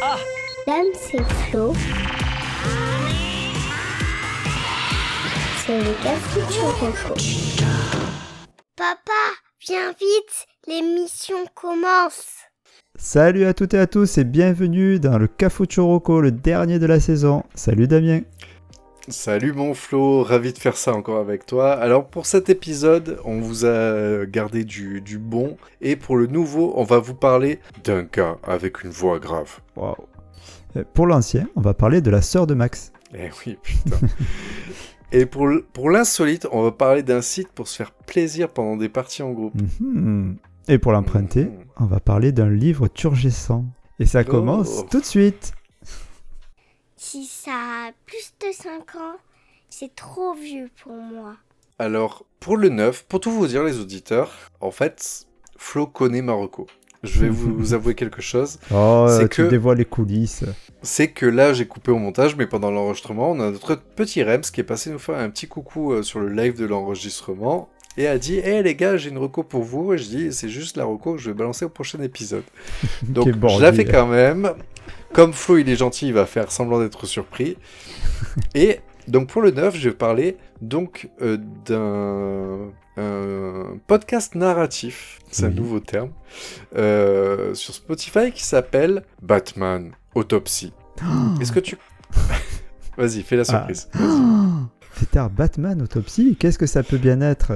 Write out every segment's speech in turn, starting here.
Dame, c'est Flo. C'est le café. Papa, viens vite, l'émission commence. Salut à toutes et à tous et bienvenue dans le Cafou Choroco, le dernier de la saison. Salut Damien. Salut mon Flo, ravi de faire ça encore avec toi. Alors pour cet épisode, on vous a gardé du, du bon et pour le nouveau, on va vous parler d'un gars avec une voix grave. Waouh. Pour l'ancien, on va parler de la sœur de Max. Eh oui, putain. et pour l'insolite, on va parler d'un site pour se faire plaisir pendant des parties en groupe. Mhm. Et pour l'emprunter, Mhm. on va parler d'un livre turgescent. Et ça Oh. commence tout de suite. Si ça a plus de 5 ans, c'est trop vieux pour moi. Alors, pour le neuf, pour tout vous dire les auditeurs, en fait, Flo connaît Marocco. Je vais vous avouer quelque chose. Oh, C'est tu que- dévoiles les coulisses. c'est que là j'ai coupé au montage, mais pendant l'enregistrement, on a notre petit Rems qui est passé nous faire un petit coucou euh, sur le live de l'enregistrement et a dit Hé les gars, j'ai une reco pour vous. Et je dis C'est juste la reco que je vais balancer au prochain épisode. Donc je la fais quand même. Comme Flo il est gentil, il va faire semblant d'être surpris. et donc pour le 9, je vais parler donc euh, d'un un podcast narratif, c'est un Oui. nouveau terme, euh, sur Spotify qui s'appelle Batman Autopsy. Est-ce que tu... Vas-y, fais la surprise. Oh, Putain, Batman Autopsie, qu'est-ce que ça peut bien être?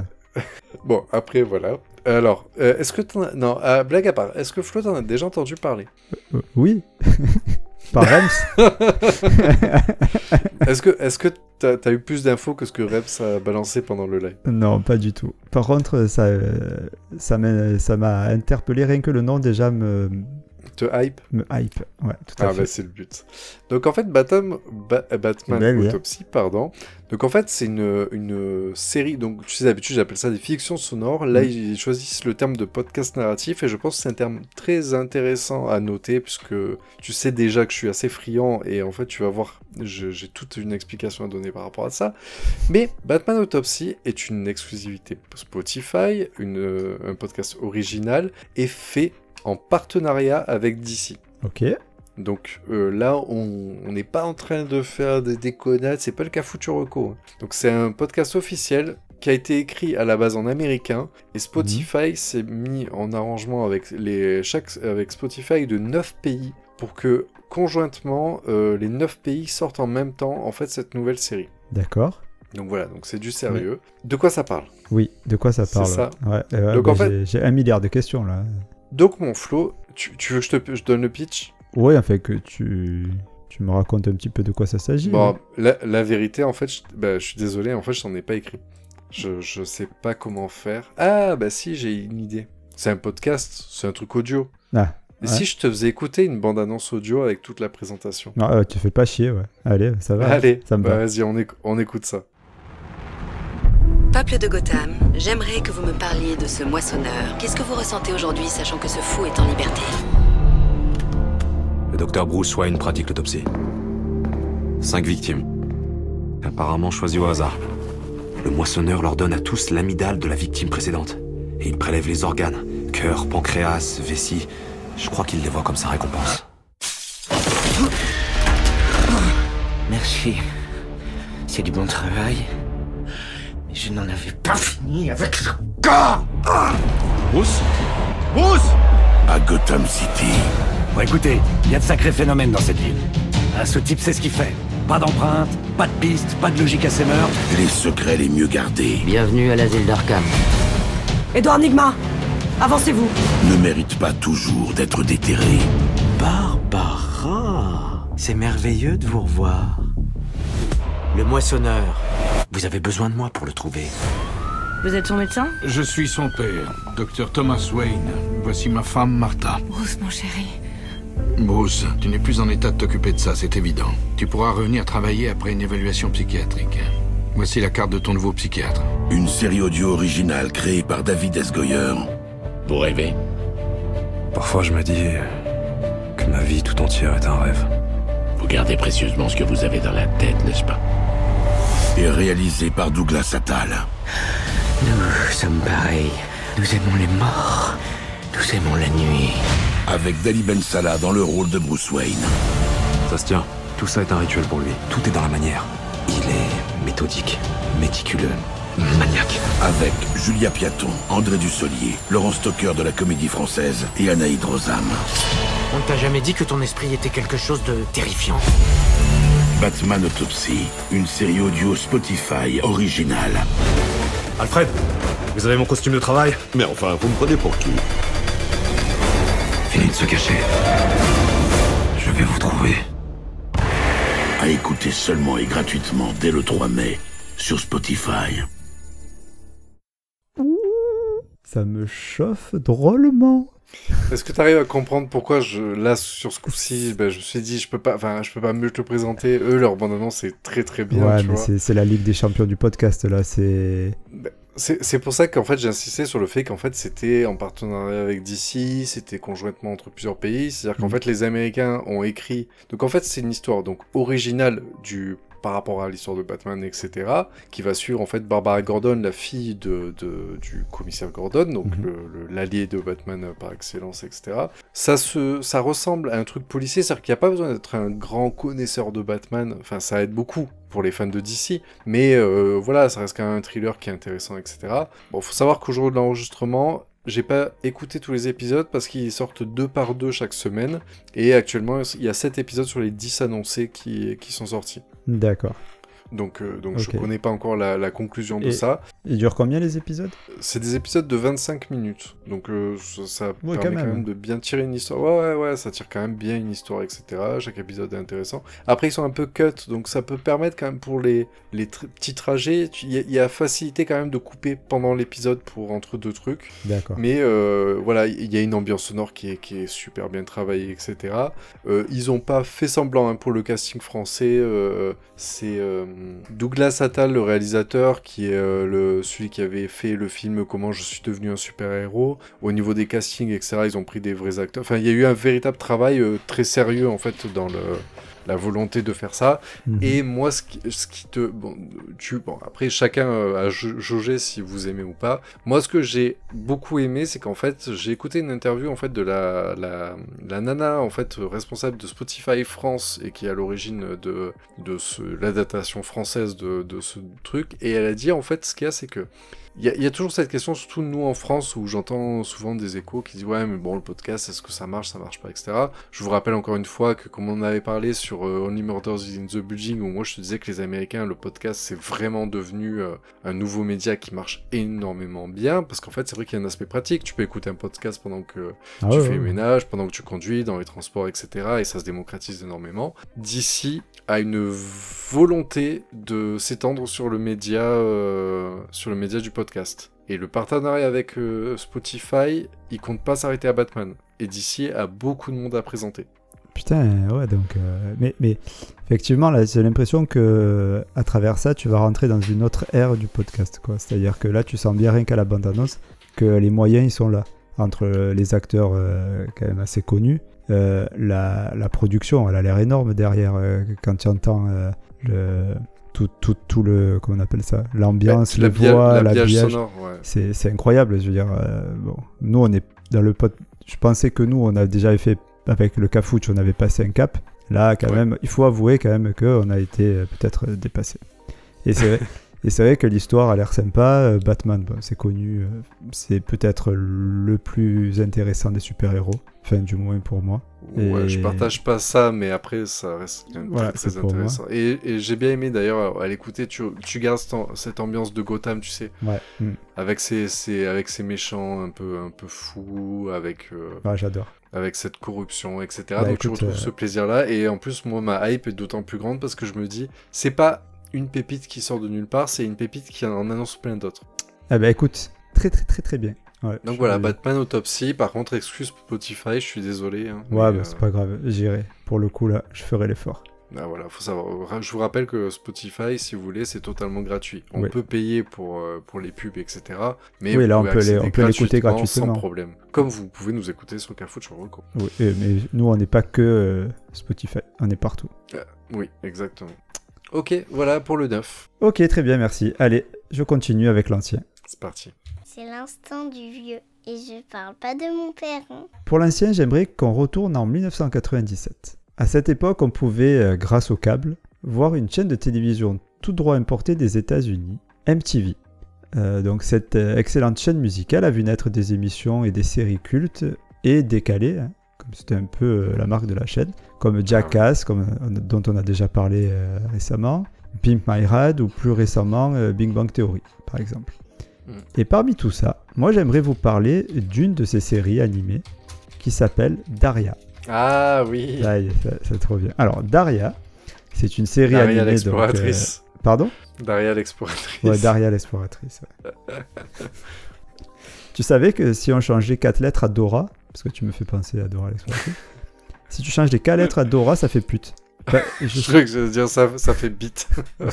Bon, après, voilà. Alors, euh, est-ce que t'en as... Non, euh, blague à part, est-ce que Flo t'en as déjà entendu parler? Euh, Oui. Par Rems Est-ce que est-ce que t'as as eu plus d'infos que ce que Reps a balancé pendant le live? Non, pas du tout. Par contre, ça euh, ça m'a interpellé, rien que le nom déjà me, Te hype me hype. Ouais, tout à Ah fait. bah c'est le but. Donc en fait Batman, Ba- euh, Batman ouais. Autopsy, pardon. Donc en fait c'est une, une série, donc tu sais d'habitude j'appelle ça des fictions sonores. Là Mm. ils choisissent le terme de podcast narratif et je pense que c'est un terme très intéressant à noter puisque tu sais déjà que je suis assez friand et en fait tu vas voir, j'ai toute une explication à donner par rapport à ça. Mais Batman Autopsy est une exclusivité Spotify, une, euh, un podcast original et fait en partenariat avec DC. Ok. Donc euh, là, on n'est pas en train de faire des déconnades, c'est pas le cas Futuroco. Donc c'est un podcast officiel qui a été écrit à la base en américain et Spotify s'est mis en arrangement avec, les, chaque, avec Spotify de 9 pays pour que conjointement euh, les 9 pays sortent en même temps en fait cette nouvelle série. D'accord. Donc voilà, donc c'est du sérieux. De quoi ça parle? Oui, de quoi ça C'est parle ça. Ouais, euh, Donc, bah, en fait- j'ai un milliard de questions là. Donc mon Flo, tu, tu veux que je te je donne le pitch? Ouais, en fait que tu tu me racontes un petit peu de quoi ça s'agit. Bon, la, la vérité, en fait, je, bah, je suis désolé, en fait, je t'en ai pas écrit. Je, je sais pas comment faire. Ah, bah si, j'ai une idée. C'est un podcast, c'est un truc audio. Ah, Et Ouais. si je te faisais écouter une bande-annonce audio avec toute la présentation? Non, euh, tu fais pas chier, ouais. Allez, ça va. Allez, ça me bah, va. vas-y, on, éc- on écoute ça. Peuple de Gotham, j'aimerais que vous me parliez de ce moissonneur. Qu'est-ce que vous ressentez aujourd'hui, sachant que ce fou est en liberté? Le docteur Bruce Wayne pratique l'autopsie. Cinq victimes. Apparemment choisies au hasard. Le moissonneur leur donne à tous l'amidale de la victime précédente. Et il prélève les organes. Cœur, pancréas, vessie. Je crois qu'il les voit comme sa récompense. Merci. C'est du bon travail. Mais je n'en avais pas fini avec ce gars Bruce Bruce à Gotham City. Bon écoutez, il y a de sacrés phénomènes dans cette ville. Ah, ce type sait ce qu'il fait. Pas d'empreinte, pas de piste, pas de logique à ses meurtres. Les secrets les mieux gardés Bienvenue à l'asile d'Arkham. Edouard Nigma Avancez-vous ne méritent pas toujours d'être déterrés. Barbara C'est merveilleux de vous revoir. Le moissonneur. Vous avez besoin de moi pour le trouver. Vous êtes son médecin? Je suis son père, docteur Thomas Wayne. Voici ma femme Martha. Bruce, mon chéri. Bruce, tu n'es plus en état de t'occuper de ça, c'est évident. Tu pourras revenir travailler après une évaluation psychiatrique. Voici la carte de ton nouveau psychiatre. Une série audio originale créée par David S. Goyer. Vous rêvez? Parfois, je me dis que ma vie tout entière est un rêve. Vous gardez précieusement ce que vous avez dans la tête, n'est-ce pas? Et réalisé par Douglas Attal. Nous sommes pareils. Nous aimons les morts. Nous aimons la nuit. avec Dali Ben Salah dans le rôle de Bruce Wayne. Ça se tient. Tout ça est un rituel pour lui. Tout est dans la manière. Il est méthodique, méticuleux, maniaque. Avec Julia Piaton, André Dussolier, Laurent Stocker de la Comédie Française et Anaïd Rosam. On ne t'a jamais dit que ton esprit était quelque chose de terrifiant Batman Autopsy, une série audio Spotify originale. Alfred, vous avez mon costume de travail? Mais enfin, vous me prenez pour qui? Fini de se cacher. Je vais vous trouver. À écouter seulement et gratuitement dès le 3 mai sur Spotify. Ça me chauffe drôlement. Est-ce que tu arrives à comprendre pourquoi je là sur ce coup-ci, ben, je me suis dit je peux pas, enfin je peux pas mieux te le présenter? Eux leur bande annonce c'est très très bien. ouais, tu mais vois. c'est c'est la Ligue des champions du podcast là. C'est C'est c'est pour ça qu'en fait j'ai insisté sur le fait qu'en fait c'était en partenariat avec DC, c'était conjointement entre plusieurs pays. C'est-à-dire qu'en Mhm. fait les Américains ont écrit. Donc en fait c'est une histoire donc originale du par rapport à l'histoire de Batman, etc., qui va suivre en fait Barbara Gordon, la fille de, de- du commissaire Gordon, donc Mhm. l'allié de Batman par excellence, etc. Ça, se, ça ressemble à un truc policier, c'est-à-dire qu'il n'y a pas besoin d'être un grand connaisseur de Batman, enfin ça aide beaucoup pour les fans de DC, mais euh, voilà, ça reste quand même un thriller qui est intéressant, etc. Bon, faut savoir qu'au jour de l'enregistrement, j'ai pas écouté tous les épisodes parce qu'ils sortent deux par deux chaque semaine, et actuellement il y a 7 épisodes sur les 10 annoncés qui, qui sont sortis. d'accord. Donc, euh, donc je connais pas encore la, la conclusion de Et- ça. Il dure combien les épisodes? C'est des épisodes de 25 minutes, donc euh, ça, ça Ouais, permet quand quand même. de bien tirer une histoire. Ouais, ouais, ouais, ça tire quand même bien une histoire, etc. Chaque épisode est intéressant. Après, ils sont un peu cut, donc ça peut permettre quand même pour les, les tr- petits trajets, il y, a- il y a facilité quand même de couper pendant l'épisode pour entre deux trucs. D'accord. Mais euh, voilà, il y a une ambiance sonore qui est, qui est super bien travaillée, etc. Euh, ils ont pas fait semblant hein, pour le casting français. c'est Douglas Attal, le réalisateur, qui est euh, le, celui qui avait fait le film Comment je suis devenu un super-héros. Au niveau des castings, etc., ils ont pris des vrais acteurs. Enfin, il y a eu un véritable travail euh, très sérieux, en fait, dans le la volonté de faire ça. Mhm. Et moi, ce qui, ce qui te... Bon, tu, bon, après, chacun euh, a jau- jaugé si vous aimez ou pas. Moi, ce que j'ai beaucoup aimé, c'est qu'en fait, j'ai écouté une interview en fait de la, la, la nana en fait responsable de Spotify France et qui est à l'origine de, de l'adaptation française de, de ce truc. Et elle a dit en fait, ce qu'il y a, c'est que il y, y a toujours cette question, surtout nous en France, où j'entends souvent des échos qui disent ouais mais bon le podcast, est-ce que ça marche, ça marche pas, etc. Je vous rappelle encore une fois que comme on avait parlé sur euh, Only Murders in the Building, où moi je te disais que les Américains, le podcast, c'est vraiment devenu euh, un nouveau média qui marche énormément bien, parce qu'en fait c'est vrai qu'il y a un aspect pratique, tu peux écouter un podcast pendant que Ah tu ouais, fais ouais. le ménage, pendant que tu conduis, dans les transports, etc. Et ça se démocratise énormément. D'ici a une volonté de s'étendre sur le média, euh, sur le média du podcast. Et le partenariat avec euh, Spotify, il compte pas s'arrêter à Batman. Et d'ici a beaucoup de monde à présenter. Putain, ouais, donc. euh, mais, mais effectivement, là, j'ai l'impression que à travers ça, tu vas rentrer dans une autre ère du podcast, quoi. C'est-à-dire que là, tu sens bien rien qu'à la bande-annonce que les moyens, ils sont là. Entre les acteurs euh, quand même assez connus, euh, la, la production, elle a l'air énorme derrière. quand tu entends le, tout, tout, tout le. Comment on appelle ça L'ambiance, les L'habilla- voix, l'habillage ouais. C'est c'est incroyable, je veux dire. euh, bon, nous, on est dans le pod. Je pensais que nous, on a déjà fait avec le Cafouche, on avait passé un cap. Là, quand Ouais. même, il faut avouer quand même qu'on a été euh, peut-être euh, dépassé. Et c'est vrai, et c'est vrai que l'histoire a l'air sympa. euh, Batman, bon, c'est connu, c'est peut-être le plus intéressant des super-héros. Enfin, du moins pour moi. Ouais, Et- je partage pas ça, mais après, ça reste quand même Voilà, très, intéressant. Et, et j'ai bien aimé d'ailleurs à l'écouter, tu, tu gardes cette, am- cette ambiance de Gotham, tu sais, Ouais. mm. avec ses, ses- avec ses méchants un peu, un peu fous, avec, euh, Ouais, j'adore. Avec cette corruption, etc. Bah, Donc tu écoute, retrouves euh, ce plaisir-là. Et en plus, moi, ma hype est d'autant plus grande parce que je me dis, c'est pas une pépite qui sort de nulle part, c'est une pépite qui en annonce plein d'autres. Eh ben, écoute, très très très très bien. Ouais, Donc je- voilà, Batman Autopsy. Par contre, excuse Spotify, je suis désolé. hein, Ouais, bah, c'est pas grave, j'irai. Pour le coup, là, je ferai l'effort. Ah voilà, faut savoir. Je vous rappelle que Spotify, si vous voulez, c'est totalement gratuit. On Oui. peut payer pour, euh, pour les pubs, etc. Mais Oui, vous là, on peut les- accéder on peut l'écouter gratuitement. Sans problème. Comme vous pouvez nous écouter sur Carrefour sur Roku. Oui, mais nous, on n'est pas que euh, Spotify, on est partout. Euh, oui, exactement. Ok, voilà pour le 9. Ok, très bien, merci. Allez, je continue avec l'ancien. C'est parti. C'est l'instant du vieux. Et je parle pas de mon père. hein. Pour l'ancien, j'aimerais qu'on retourne en 1997. À cette époque, on pouvait, euh, grâce au câble, voir une chaîne de télévision tout droit importée des États-Unis, MTV. Euh, donc cette euh, excellente chaîne musicale a vu naître des émissions et des séries cultes et décalées, hein, comme c'était un peu la marque de la chaîne, comme Jackass, comme, dont on a déjà parlé euh, récemment, Pimp My Ride ou plus récemment euh, Big Bang Theory, par exemple. Mm. Et parmi tout ça, moi j'aimerais vous parler d'une de ces séries animées qui s'appelle Daria. Ah oui. Ah, ça, ça trop bien. Alors Daria, c'est une série Daria animée. euh, l'exploratrice. Pardon? Daria l'exploratrice. Ouais, Daria l'exploratrice. ouais. tu savais que si on changeait quatre lettres à Dora, parce que tu me fais penser à Dora l'exploratrice, si tu changes les quatre lettres à Dora, ça fait pute. Bah, je Je sais- crois que je veux dire ça, ça fait bite.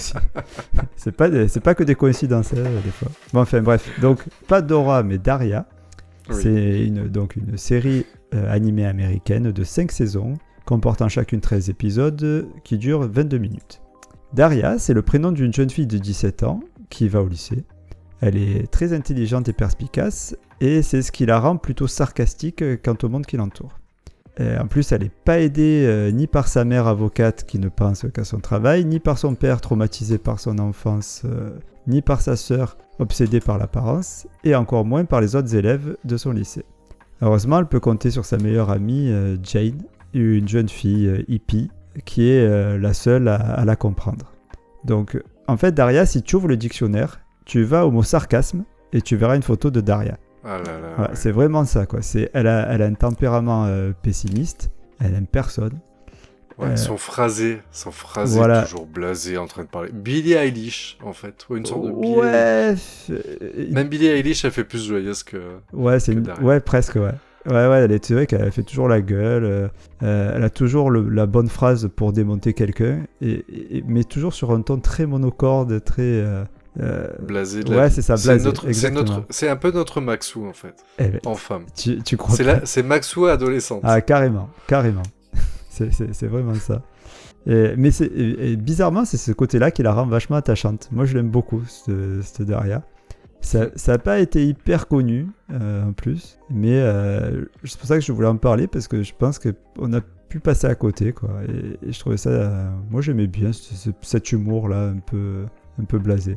c'est pas, des- pas que des coïncidences, hein, des fois. Bon, enfin, bref. Donc, pas Dora, mais Daria. C'est donc une série euh, animée américaine de 5 saisons, comportant chacune 13 épisodes euh, qui durent 22 minutes. Daria, c'est le prénom d'une jeune fille de 17 ans qui va au lycée. Elle est très intelligente et perspicace, et c'est ce qui la rend plutôt sarcastique euh, quant au monde qui l'entoure. En plus, elle n'est pas aidée ni par sa mère avocate qui ne pense qu'à son travail, ni par son père traumatisé par son enfance, ni par sa sœur obsédée par l'apparence, et encore moins par les autres élèves de son lycée. Heureusement, elle peut compter sur sa meilleure amie euh, Jane, une jeune fille euh, hippie, qui est euh, la seule à, à la comprendre. Donc, en fait, Daria, si tu ouvres le dictionnaire, tu vas au mot sarcasme et tu verras une photo de Daria. Ah C'est vraiment ça, quoi. C'est, elle, a, elle a un tempérament euh, pessimiste, elle aime personne. Ouais, Euh, son phrasé, son phrasé voilà. toujours blasé en train de parler. Billie Eilish, en fait. Ou une sorte de Billie Ouais, Eilish. Même Billie Eilish, elle fait plus joyeuse que. Ouais, c'est une- ouais, presque, ouais. Ouais, ouais, elle est vrai qu'elle fait toujours la gueule. euh, euh, elle a toujours le- la bonne phrase pour démonter quelqu'un, et, et- mais toujours sur un ton très monocorde, très. euh, euh, Blasé de ouais, c'est ça, blasé. c'est un peu notre Maxou, en fait. Eh ben, En femme. tu, tu crois c'est Maxou adolescente. Ah, carrément, carrément. C'est, vraiment ça. Mais bizarrement, c'est ce côté-là qui la rend vachement attachante. Moi, je l'aime beaucoup, cette, cette Daria. Ça n'a pas été hyper connu, euh, en plus. Mais euh, c'est pour ça que je voulais en parler, parce que je pense qu'on a pu passer à côté. Et, je trouvais ça... euh, moi, j'aimais bien ce- ce- cet humour-là, un peu, un peu blasé.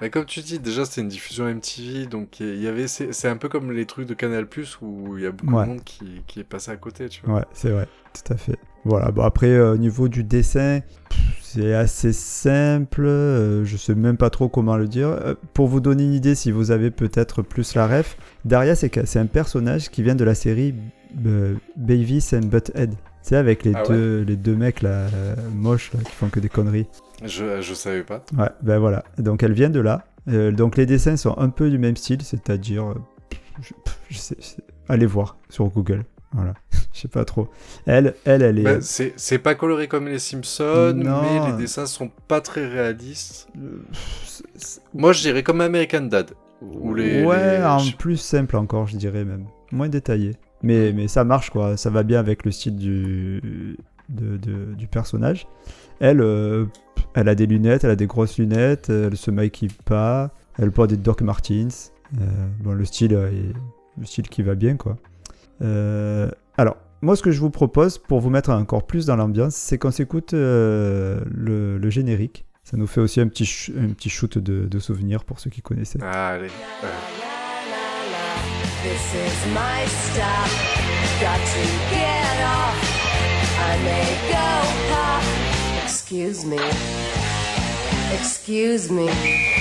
Mais comme tu dis, déjà c'était une diffusion MTV, donc il y avait, c'est un peu comme les trucs de Canal Plus où il y a beaucoup Ouais. de monde qui, qui est passé à côté, tu vois. Ouais, c'est vrai, tout à fait. Voilà, bon après, euh, au niveau du dessin, c'est assez simple, euh, je sais même pas trop comment le dire. Euh, pour vous donner une idée, si vous avez peut-être plus la ref, Daria, c'est un personnage qui vient de la série euh, Beavis and Butthead. C'est avec les, Ah ouais deux, les deux mecs là, euh, moches là, qui font que des conneries. Je, je savais pas. Ouais, ben voilà. Donc elle vient de là. Euh, donc les dessins sont un peu du même style, c'est-à-dire, euh, je, pff, je sais, je sais- allez voir sur Google. Voilà, je sais pas trop. Elle, elle, elle est. Bah, c'est c'est pas coloré comme les Simpsons, Non. mais les dessins sont pas très réalistes. Moi je dirais comme American Dad. Ou les, ouais, les- en plus simple encore, je dirais même. Moins détaillé. Mais, mais ça marche, quoi. Ça va bien avec le style du, du personnage. Elle, euh, elle a des lunettes, elle a des grosses lunettes, elle se maquille pas, elle porte des Doc Martens. Euh, bon, le style euh, est le style qui va bien, quoi. Alors, moi, ce que je vous propose pour vous mettre encore plus dans l'ambiance, c'est qu'on s'écoute le, générique. Ça nous fait aussi un petit, un petit shoot de, de souvenirs pour ceux qui connaissaient. Ah, allez. This is my stop. Got to get off. I may go pop. Excuse me. Excuse me.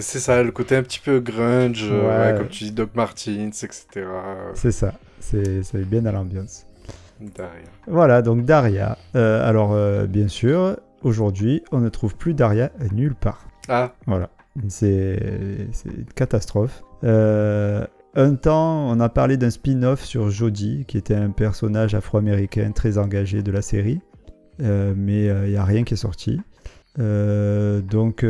C'est ça, le côté un petit peu grunge, euh, Ouais. comme tu dis, Doc Martens, etc. C'est ça, c'est ça est bien dans l'ambiance. Daria. Voilà, donc Daria. Euh, alors, euh, bien sûr, aujourd'hui, on ne trouve plus Daria nulle part. Ah, Voilà. C'est une catastrophe. Un temps, on a parlé d'un spin-off sur Jodie, qui était un personnage afro-américain très engagé de la série. Mais il n'y a rien qui est sorti. Donc,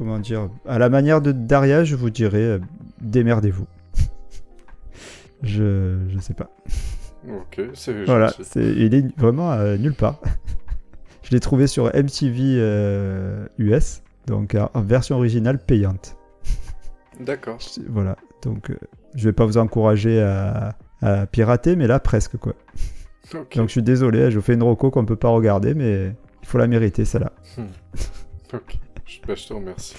comment dire À la manière de Daria, je vous dirais, euh, démerdez-vous. je, je sais pas. ok, c'est Voilà, c'est- il est vraiment euh, nulle part. je l'ai trouvé sur MTV euh, US, donc en version originale payante. D'accord. Voilà, donc euh, je vais pas vous encourager à, à pirater, mais là presque quoi. Donc je suis désolé, je vous fais une roco qu'on peut pas regarder, mais il faut la mériter celle-là. Hmm. Ok. Je, bah, je te remercie.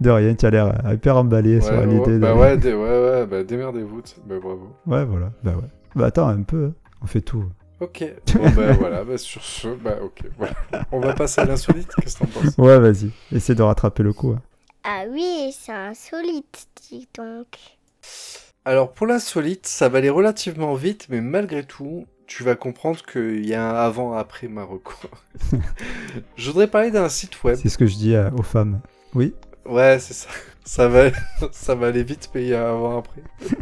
De rien, tu as l'air euh, hyper emballé sur Ouais, l'idée. de- bah ouais, dé- ouais, ouais, bah démerdez-vous. Bah bravo. Ouais, voilà, bah ouais. Bah attends un peu, hein. on fait tout. Ok. Bon, bah voilà, bah sur ce, bah ok. Voilà. On va passer à l'insolite. Qu'est-ce que t'en penses? Ouais, vas-y, essaie de rattraper le coup. hein. Ah oui, c'est insolite, dis donc. Alors pour l'insolite, ça va aller relativement vite, mais malgré tout, tu vas comprendre qu'il y a un avant-après Marocco. Je voudrais parler d'un site web. C'est ce que je dis aux femmes. Oui Ouais, c'est ça. Ça va, ça va aller vite, mais il y a un avant-après.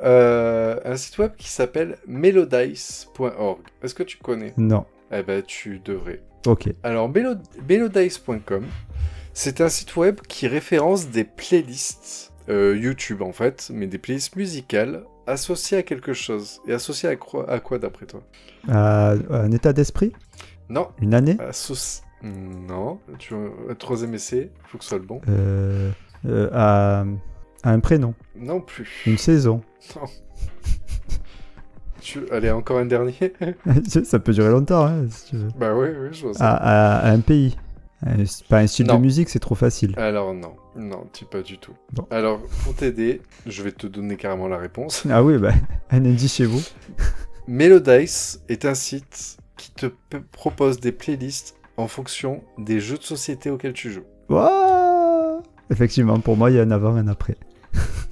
Euh, un site web qui s'appelle melodice.org. Est-ce que tu connais? Non. Eh ben, tu devrais. Ok. Alors, melo- melodice.com, c'est un site web qui référence des playlists euh, YouTube en fait, mais des playlists musicales associées à quelque chose. Et associées à quoi, à quoi d'après toi? Euh, un état d'esprit? Non. Une année? Associ- Non. Tu veux un troisième essai Faut que ce soit le bon. Euh, euh, à, à un prénom? Non plus. Une saison? Non. Tu... Allez, encore un dernier? Ça peut durer longtemps, hein, si tu veux. Bah oui, oui, je vois ça. À, à- à un pays? Un- c'est pas un style Non. de musique, c'est trop facile. Alors non, non, tu pas du tout. Bon. Alors, pour t'aider, je vais te donner carrément la réponse. Ah oui, bah, un indice chez vous. Melodice est un site qui te propose des playlists en fonction des jeux de société auxquels tu joues. Ouah Effectivement, pour moi, il y a un avant et un après.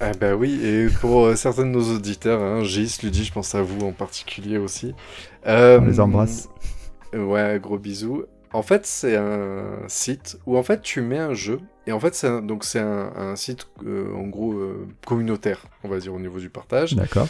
Ah bah oui, et pour euh, certains de nos auditeurs, hein, Gis, Ludie, je pense à vous en particulier aussi. Euh, On les embrasse. euh, Ouais, gros bisous. En fait, c'est un site où en fait tu mets un jeu et en fait c'est un, donc c'est un, un site euh, en gros euh, communautaire, on va dire au niveau du partage. D'accord.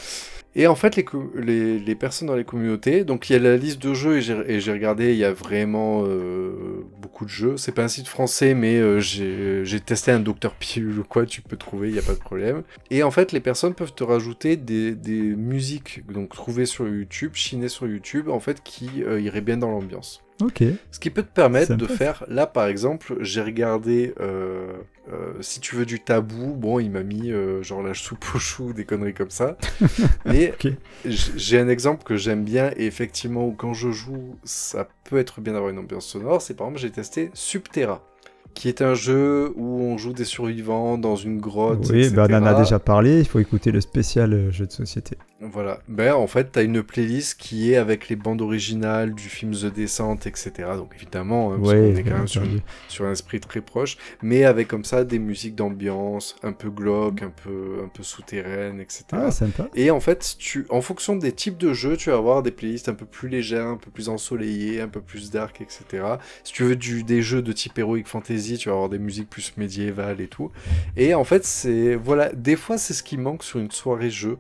Et en fait, les, les, les personnes dans les communautés, donc il y a la liste de jeux et j'ai regardé, il y a vraiment euh, beaucoup de jeux. C'est pas un site français, mais euh, j'ai testé un Dr Pilule ou quoi, tu peux trouver, il n'y a pas de problème. Et en fait, les personnes peuvent te rajouter des, des musiques donc trouvées sur YouTube, chinées sur YouTube, en fait, qui euh, iraient bien dans l'ambiance. Ok. Ce qui peut te permettre Sympa, de faire, là par exemple, j'ai regardé, euh, euh, si tu veux du tabou, bon, il m'a mis euh, genre la soupe aux choux, des conneries comme ça. Mais j'ai un exemple que j'aime bien et effectivement, quand je joue, ça peut être bien d'avoir une ambiance sonore. C'est par exemple, j'ai testé Subterra, qui est un jeu où on joue des survivants dans une grotte. Oui, bah, on en a déjà parlé. Il faut écouter le spécial euh, jeu de société. Voilà. Ben, en fait, t'as une playlist qui est avec les bandes originales du film The Descent, etc. Donc, évidemment, hein, parce Ouais, qu'on est quand même sur, une- sur un esprit très proche, mais avec comme ça des musiques d'ambiance, un peu glauque, un peu, un peu souterraine, etc. Ah, sympa. Et en fait, tu, en fonction des types de jeux, tu vas avoir des playlists un peu plus légères, un peu plus ensoleillées, un peu plus dark, etc. Si tu veux du, des jeux de type Heroic Fantasy, tu vas avoir des musiques plus médiévales et tout. Et en fait, c'est voilà, des fois c'est ce qui manque sur une soirée jeu.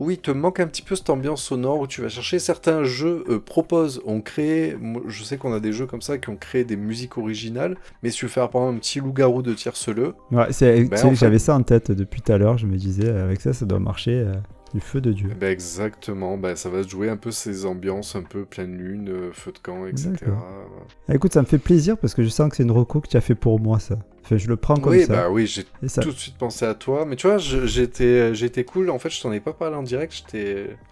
Où il te manque un petit peu cette ambiance sonore où tu vas chercher certains jeux euh, proposent, ont créé, je sais qu'on a des jeux comme ça qui ont créé des musiques originales, mais si tu veux faire par exemple un petit loup-garou de tierceleux, Ouais, ben, en fait- j'avais ça en tête depuis tout à l'heure. Je me disais, avec ça, ça doit marcher euh, du feu de Dieu. Ben exactement, ben ça va se jouer un peu ces ambiances un peu pleine lune, euh, feu de camp, etc. Ah, écoute, ça me fait plaisir parce que je sens que c'est une reco que tu as fait pour moi, ça. Enfin, je le prends comme Oui, ça. bah oui, j'ai ça- tout de suite pensé à toi, mais tu vois, j'étais j'étais cool, en fait je t'en ai pas parlé en direct,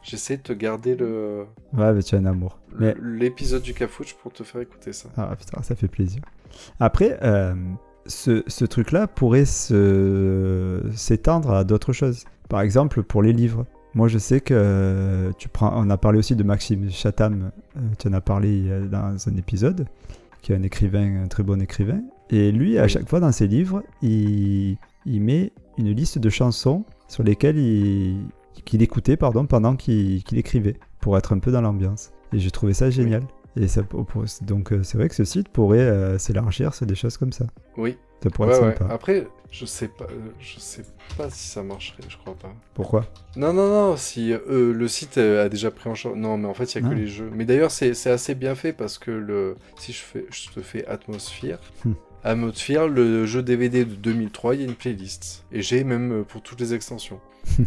j'essaie de te garder le Ouais, mais tu as un amour. Mais l'épisode du Cafouche pour te faire écouter ça. Ah putain, ça fait plaisir. Après, euh, ce, ce truc-là pourrait s'étendre à d'autres choses. Par exemple, pour les livres. Moi, je sais que euh, tu prends. On a parlé aussi de Maxime Chatham. euh, tu en as parlé dans un épisode, qui est un écrivain, un très bon écrivain. Et lui, à chaque fois dans ses livres, il, il met une liste de chansons sur lesquelles il, qu'il écoutait pardon, pendant qu'il qu'il écrivait, pour être un peu dans l'ambiance. Et j'ai trouvé ça génial. Et ça, donc euh, c'est vrai que ce site pourrait euh, s'élargir sur des choses comme ça. Oui. Ça pourrait Ouais, être ouais. sympa. Après, je sais pas, euh, je sais pas si ça marcherait, je crois pas. Pourquoi? Non, non, non, si euh, le site a déjà pris en charge. Non, mais en fait, il n'y a Ah. que les jeux. Mais d'ailleurs, c'est assez bien fait parce que le... si je, fais... je te fais Atmosphere, Hmm. Atmosphere, le jeu DVD de 2003, il y a une playlist. Et j'ai même pour toutes les extensions.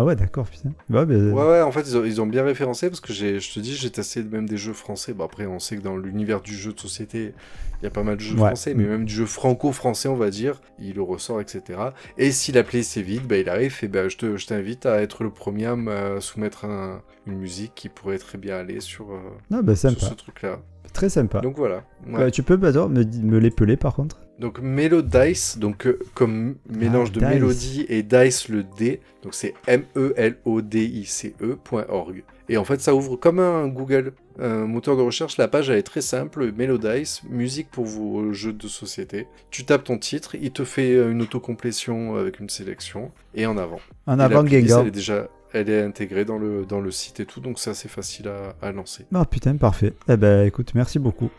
Ah ouais, d'accord, putain. Ouais, mais- Ouais, ouais, en fait, ils ont, ils ont bien référencé parce que je te dis, j'ai testé même des jeux français. Bon, après, on sait que dans l'univers du jeu de société, il y a pas mal de jeux Ouais. français, mais même du jeu franco-français, on va dire, il le ressort, etc. Et si la playlist est vide, bah, il arrive et bah, je, te, je t'invite à être le premier à me soumettre un- une musique qui pourrait très bien aller sur, euh, Ah, bah, sur ce truc-là. Très sympa. Donc voilà. Ouais. Ouais, tu peux Bador, me, me l'épeler par contre Donc Melodice, donc euh, comme mélange Ah, de Dice. mélodie et dice le D, donc c'est M E L O D I C E.org. Et en fait, ça ouvre comme un Google, un moteur de recherche. La page elle est très simple, Melodice, musique pour vos jeux de société. Tu tapes ton titre, il te fait euh, une autocomplétion avec une sélection et en avant. En Et avant, Gengar. Elle est déjà, elle est intégrée dans le dans le site et tout, donc c'est assez facile à, à lancer. Ah putain, parfait. Eh ben écoute, merci beaucoup.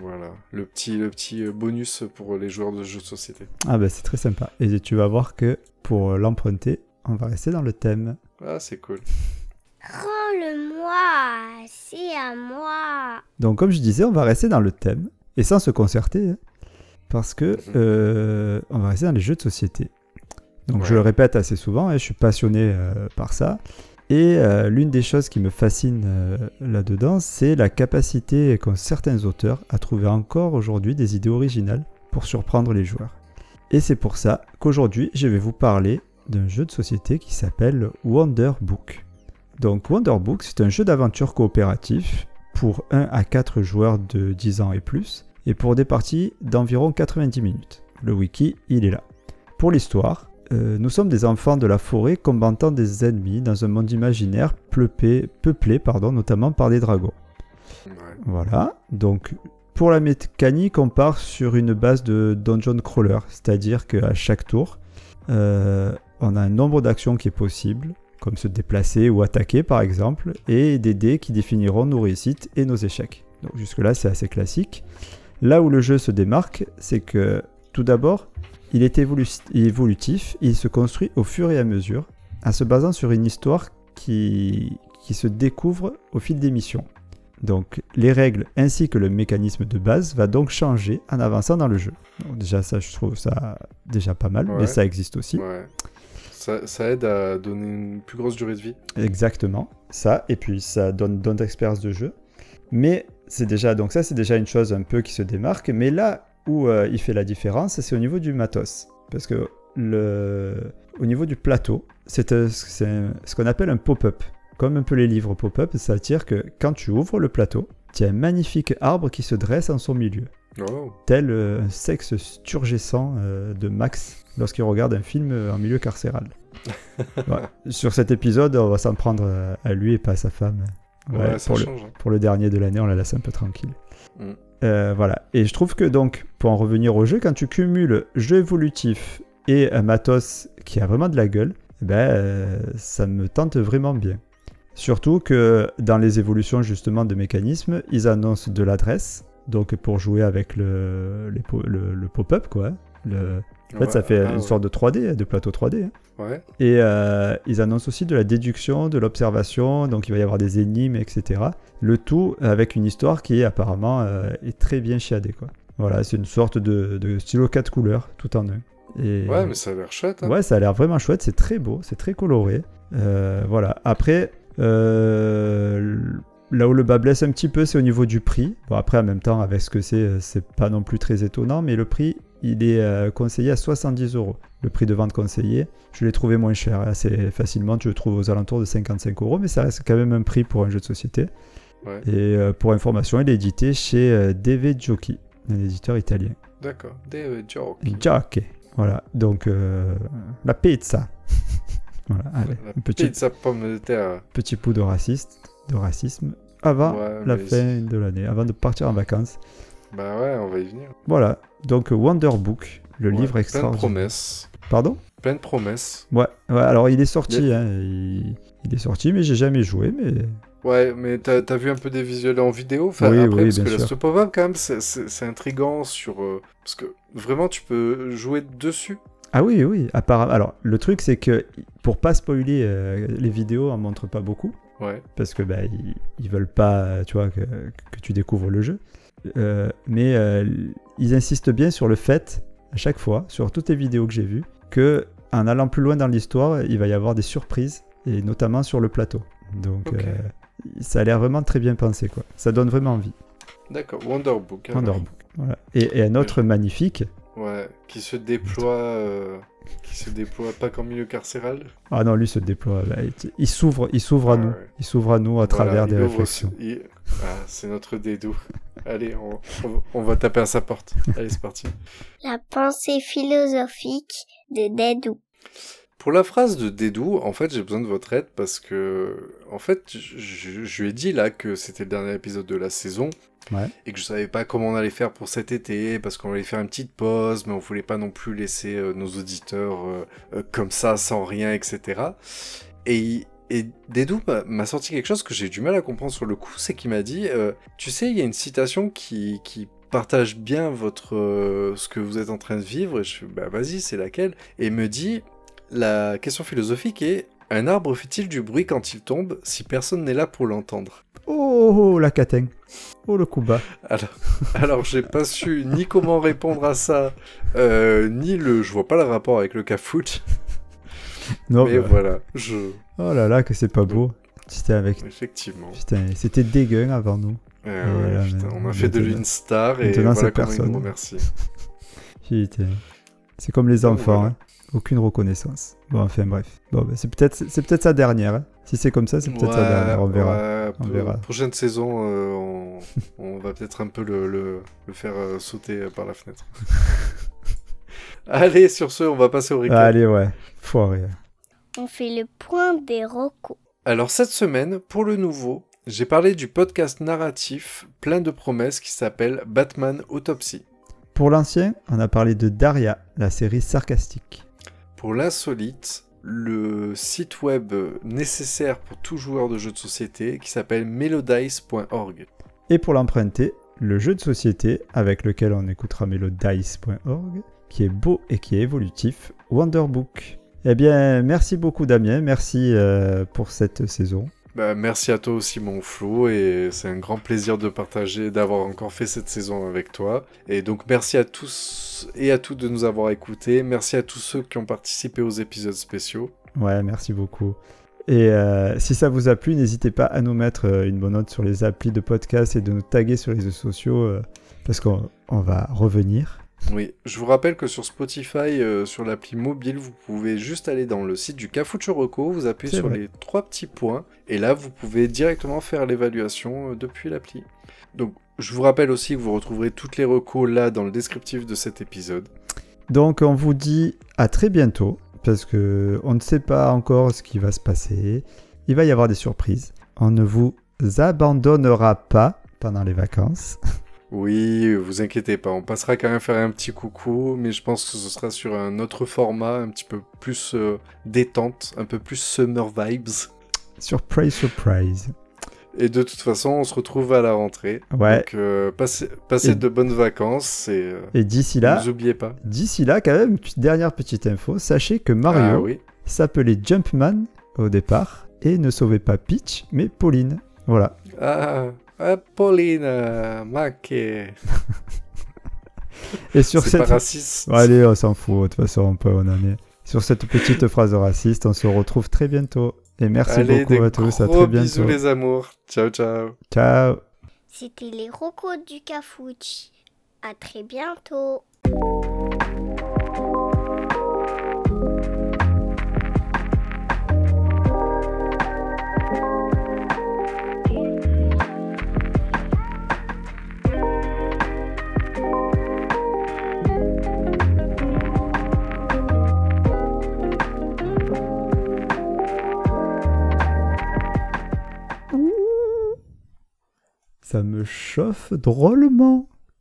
Voilà, le petit le petit euh, bonus pour les joueurs de jeux de société. Ah bah c'est très sympa. Et tu vas voir que pour l'emprunter, on va rester dans le thème. Ah, c'est cool. Rends-le-moi, c'est à moi. Donc comme je disais, on va rester dans le thème et sans se concerter, hein, parce que euh, on va rester dans les jeux de société. Donc je le répète assez souvent, je suis passionné euh, par ça. Et euh, l'une des choses qui me fascine euh, là-dedans, c'est la capacité qu'ont certains auteurs à trouver encore aujourd'hui des idées originales pour surprendre les joueurs. Et c'est pour ça qu'aujourd'hui, je vais vous parler d'un jeu de société qui s'appelle Wonder Book. Donc Wonder Book, c'est un jeu d'aventure coopératif pour 1 à 4 joueurs de 10 ans et plus, et pour des parties d'environ 90 minutes. Le wiki, il est là. Pour l'histoire, euh, nous sommes des enfants de la forêt combattant des ennemis dans un monde imaginaire peuplé, peuplé pardon, notamment par des dragons. Voilà, donc pour la mécanique, on part sur une base de dungeon crawler, c'est-à-dire qu'à chaque tour, euh, on a un nombre d'actions qui est possible, comme se déplacer ou attaquer par exemple, et des dés qui définiront nos réussites et nos échecs. Donc jusque-là, c'est assez classique. Là où le jeu se démarque, c'est que tout d'abord, il est évolu- évolutif, il se construit au fur et à mesure, en se basant sur une histoire qui, qui se découvre au fil des missions. Donc les règles ainsi que le mécanisme de base va donc changer en avançant dans le jeu. Donc, déjà ça je trouve ça déjà pas mal, Ouais. mais ça existe aussi. Ouais. Ça, ça aide à donner une plus grosse durée de vie. Exactement, ça, et puis ça donne d'autres expériences de jeu. Mais c'est déjà, donc ça c'est déjà une chose un peu qui se démarque, mais là où euh, il fait la différence, c'est au niveau du matos. Parce que le, au niveau du plateau, c'est euh, ce qu'on appelle un pop-up. Comme un peu les livres pop-up, ça veut dire que quand tu ouvres le plateau, tu as un magnifique arbre qui se dresse en son milieu. Oh. Tel euh, un sexe sturgescent de Max lorsqu'il regarde un film en milieu carcéral. Ouais. Sur cet épisode, on va s'en prendre à lui et pas à sa femme. Ouais, ça pour, change, le, hein. pour le dernier de l'année, on la laisse un peu tranquille. Mm. Euh, voilà. Et je trouve que donc, pour en revenir au jeu, quand tu cumules jeu évolutif et un matos qui a vraiment de la gueule, eh ben, euh, ça me tente vraiment bien. Surtout que dans les évolutions justement de mécanismes, ils annoncent de l'adresse, donc pour jouer avec le, pop-up, quoi. Le... En fait, Ouais, ça fait ah une ouais. sorte de 3D, de plateau 3D. hein. Ouais. Et euh, ils annoncent aussi de la déduction, de l'observation, donc il va y avoir des énigmes, etc. Le tout avec une histoire qui apparemment euh, est très bien chiadée. Quoi. Voilà, c'est une sorte de, de stylo 4 couleurs, tout en un. Et, Ouais, mais ça a l'air chouette. hein. Ouais, ça a l'air vraiment chouette, c'est très beau, c'est très coloré. Euh, voilà, après, là où le bas blesse un petit peu, c'est au niveau du prix. Bon, après, en même temps, avec ce que c'est, c'est pas non plus très étonnant, mais le prix, il est euh, conseillé à 70 euros. Le prix de vente conseillé, je l'ai trouvé moins cher, assez facilement, tu le trouves aux alentours de 55 euros, mais ça reste quand même un prix pour un jeu de société. Ouais. Et euh, pour information, il est édité chez euh, DV Jockey, un éditeur italien. D'accord. Des jokes. Jockey. Voilà, donc euh, la pizza. voilà, allez, La petit, pizza pomme de terre. petit coup de, raciste, de racisme avant Ouais, la fin de l'année, avant de partir en vacances. Bah ouais, on va y venir. Voilà, donc Wonder Book, le Ouais, livre plein de extraordinaire. promesses. Pardon? Plein de promesses. Ouais, ouais, alors il est sorti, Il y hein, il... il est sorti, mais j'ai jamais joué, mais Ouais, mais t'as as vu un peu des visuels en vidéo? Enfin, Oui, après, oui, parce bien que sûr. ce pop-up, quand même, c'est- intriguant sur... euh, parce que vraiment, tu peux jouer dessus. Ah oui, oui, apparemment. Alors, le truc, c'est que pour pas spoiler, euh, les vidéos en montrent pas beaucoup. Ouais. Parce que bah, ils, ils veulent pas, euh, tu vois, que, que tu découvres le jeu. Euh, mais euh, ils insistent bien sur le fait, à chaque fois, sur toutes les vidéos que j'ai vues, que en allant plus loin dans l'histoire, il va y avoir des surprises, et notamment sur le plateau. Donc, euh, ça a l'air vraiment très bien pensé, quoi. Ça donne vraiment envie. D'accord, Wonderbook. alors. Wonderbook. Voilà. Et, et un autre magnifique. Ouais, qui se déploie... euh, qui se déploie pas qu'en milieu carcéral. Ah non, lui se déploie. bah, il- il s'ouvre, il s'ouvre à nous. Il s'ouvre à nous à travers des réflexions. il- Ah, c'est notre dédou. Allez, on, on- on va taper à sa porte. Allez, c'est parti. La pensée philosophique de Dédou. Pour la phrase de Dédou, en fait, j'ai besoin de votre aide parce que, en fait, je, je- je lui ai dit là que c'était le dernier épisode de la saison Et que je savais pas comment on allait faire pour cet été parce qu'on allait faire une petite pause, mais on voulait pas non plus laisser euh, nos auditeurs euh, euh, comme ça, sans rien, etc. Et, et Dédou m'a- sorti quelque chose que j'ai du mal à comprendre sur le coup, c'est qu'il m'a dit, tu sais, il y a une citation qui, partage bien votre ce que vous êtes en train de vivre. Et je fais, bah vas-y, c'est laquelle? Et il me dit, la question philosophique est, un arbre fait-il du bruit quand il tombe si personne n'est là pour l'entendre? Oh, oh, la catin. Oh, le coup bas. alors, alors j'ai pas su ni comment répondre à ça, euh, ni le. Je vois pas le rapport avec le cafouche. Non, mais bah. voilà, je. Oh là là, que c'est pas beau. C'était avec. Effectivement. Putain, c'était dégueu avant nous. Eh ouais, putain, on a fait de lui une star et maintenant, voilà personne. Putain. C'est comme les enfants, voilà. hein. aucune reconnaissance. Bon, enfin bref. Bon, bah, c'est peut-être c'est peut-être sa dernière. hein. Si c'est comme ça, c'est peut-être Ouais, dernière. On verra. ouais, on peu- verra. Prochaine saison, euh, on, on va peut-être un peu le, le, le faire euh, sauter euh, par la fenêtre. Allez, sur ce, on va passer au recap. Allez, ouais. Foiré. On fait le point des recos. Alors cette semaine, pour le nouveau, j'ai parlé du podcast narratif plein de promesses qui s'appelle Batman Autopsy. Pour l'ancien, on a parlé de Daria, la série sarcastique. Pour l'insolite, le site web nécessaire pour tout joueur de jeux de société qui s'appelle melodice.org. Et pour l'emprunter, le jeu de société avec lequel on écoutera melodice.org, qui est beau et qui est évolutif, Wonderbook. Eh bien, merci beaucoup Damien, merci euh, pour cette saison. Bah, merci à toi aussi mon Flo et c'est un grand plaisir de partager, d'avoir encore fait cette saison avec toi. Et donc merci à tous et à toutes de nous avoir écoutés. Merci à tous ceux qui ont participé aux épisodes spéciaux. Ouais, merci beaucoup. Et euh, si ça vous a plu, n'hésitez pas à nous mettre euh, une bonne note sur les applis de podcast et de nous taguer sur les réseaux sociaux euh, parce qu'on on va revenir. Oui, je vous rappelle que sur Spotify, euh, sur l'appli mobile, vous pouvez juste aller dans le site du Cafucho Reco, vous appuyez sur vrai. les trois petits points, et là vous pouvez directement faire l'évaluation euh, depuis l'appli. Donc je vous rappelle aussi que vous retrouverez toutes les recos là dans le descriptif de cet épisode. Donc on vous dit à très bientôt parce que on ne sait pas encore ce qui va se passer. Il va y avoir des surprises. On ne vous abandonnera pas pendant les vacances. Oui, vous inquiétez pas, on passera quand même faire un petit coucou, mais je pense que ce sera sur un autre format, un petit peu plus euh, détente, un peu plus summer vibes. Surprise, surprise. Et de toute façon, on se retrouve à la rentrée. Ouais. Donc, euh, passez, passez Et- de bonnes vacances et, euh, Et d'ici là, ne oubliez pas. d'ici là, quand même, une dernière petite info. Sachez que Mario Ah oui. s'appelait Jumpman au départ et ne sauvait pas Peach, mais Pauline. Voilà. Ah, ah, Pauline, euh, Maquet. Et sur C'est cette... pas raciste. Allez, on s'en fout. De toute façon, on peut, on en est. Sur cette petite phrase raciste, on se retrouve très bientôt. Et merci Allez, beaucoup à tous. À très bientôt. bisous les amours. Ciao, ciao. Ciao. C'était les recos du Cafouche. À très bientôt. Ça me chauffe drôlement.